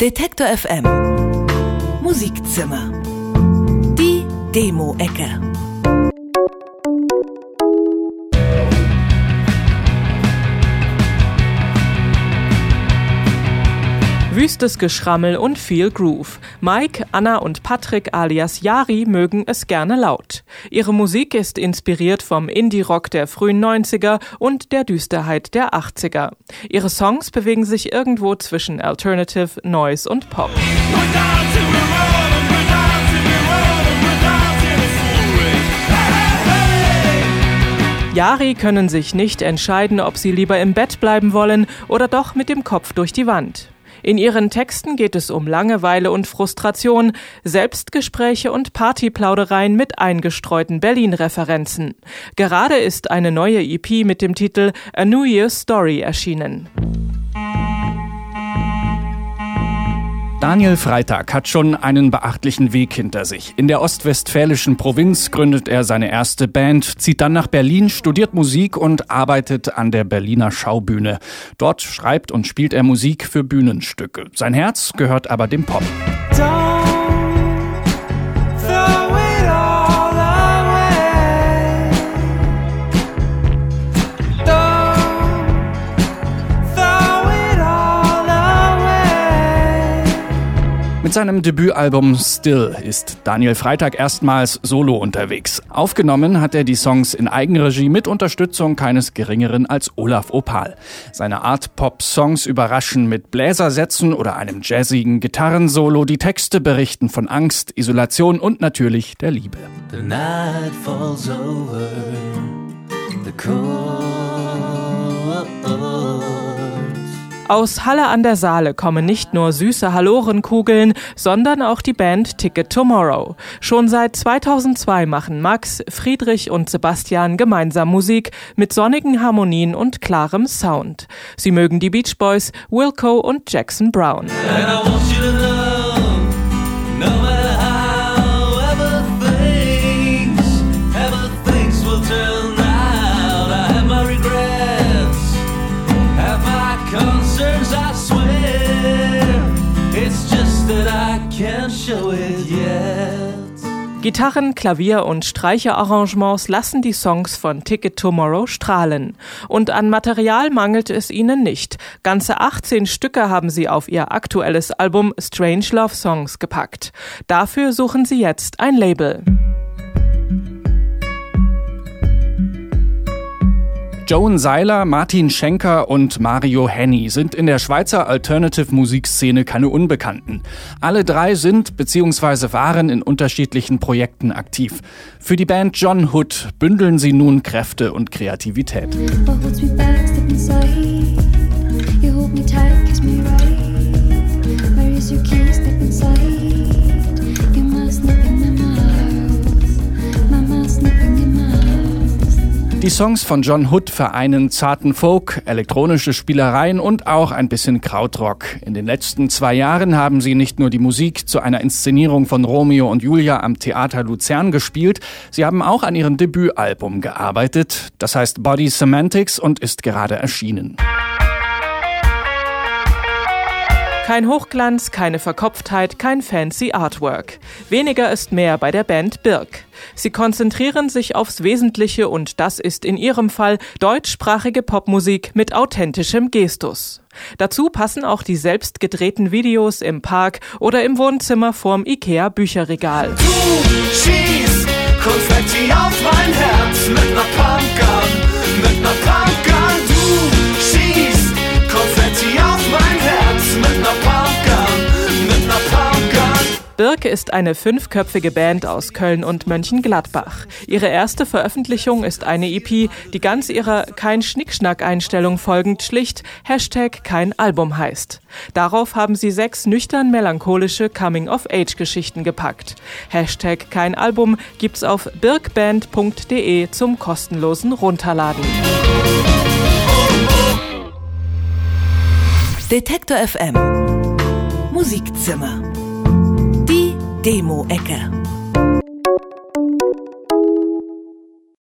Detektor FM Musikzimmer. Die Demo-Ecke. Wüstes Geschrammel und viel Groove. Mike, Anna und Patrick alias Yari mögen es gerne laut. Ihre Musik ist inspiriert vom Indie-Rock der frühen 90er und der Düsterheit der 80er. Ihre Songs bewegen sich irgendwo zwischen Alternative, Noise und Pop. Yari können sich nicht entscheiden, ob sie lieber im Bett bleiben wollen oder doch mit dem Kopf durch die Wand. In ihren Texten geht es um Langeweile und Frustration, Selbstgespräche und Partyplaudereien mit eingestreuten Berlin-Referenzen. Gerade ist eine neue EP mit dem Titel A New Year's Story erschienen. Daniel Freitag hat schon einen beachtlichen Weg hinter sich. In der ostwestfälischen Provinz gründet er seine erste Band, zieht dann nach Berlin, studiert Musik und arbeitet an der Berliner Schaubühne. Dort schreibt und spielt er Musik für Bühnenstücke. Sein Herz gehört aber dem Pop. Mit seinem Debütalbum Still ist Daniel Freitag erstmals solo unterwegs. Aufgenommen hat er die Songs in Eigenregie mit Unterstützung keines geringeren als Olaf Opal. Seine Art Pop-Songs überraschen mit Bläsersätzen oder einem jazzigen Gitarrensolo. Die Texte berichten von Angst, Isolation und natürlich der Liebe. The night falls over, the aus Halle an der Saale kommen nicht nur süße Hallorenkugeln, sondern auch die Band Ticket Tomorrow. Schon seit 2002 machen Max, Friedrich und Sebastian gemeinsam Musik mit sonnigen Harmonien und klarem Sound. Sie mögen die Beach Boys, Wilco und Jackson Brown. Gitarren, Klavier und Streicherarrangements lassen die Songs von Ticket Tomorrow strahlen. Und an Material mangelt es ihnen nicht. Ganze 18 Stücke haben sie auf ihr aktuelles Album Strange Love Songs gepackt. Dafür suchen sie jetzt ein Label. Joan Seiler, Martin Schenker und Mario Henny sind in der Schweizer Alternative-Musikszene keine Unbekannten. Alle drei sind bzw. waren in unterschiedlichen Projekten aktiv. Für die Band John Hood bündeln sie nun Kräfte und Kreativität. Die Songs von John Hood vereinen zarten Folk, elektronische Spielereien und auch ein bisschen Krautrock. In den letzten zwei Jahren haben sie nicht nur die Musik zu einer Inszenierung von Romeo und Julia am Theater Luzern gespielt, sie haben auch an ihrem Debütalbum gearbeitet. Das heißt Body Semantics und ist gerade erschienen. Kein Hochglanz, keine Verkopftheit, kein fancy Artwork. Weniger ist mehr bei der Band Birk. Sie konzentrieren sich aufs Wesentliche und das ist in ihrem Fall deutschsprachige Popmusik mit authentischem Gestus. Dazu passen auch die selbst gedrehten Videos im Park oder im Wohnzimmer vorm Ikea Bücherregal. Du schießt Birke ist eine fünfköpfige Band aus Köln und Mönchengladbach. Ihre erste Veröffentlichung ist eine EP, die ganz ihrer kein Schnickschnack-Einstellung folgend schlicht Hashtag kein Album heißt. Darauf haben sie sechs nüchtern melancholische Coming-of-Age-Geschichten gepackt. Hashtag kein Album gibt's auf birkband.de zum kostenlosen Runterladen. Detektor FM Musikzimmer. Demo-Ecke.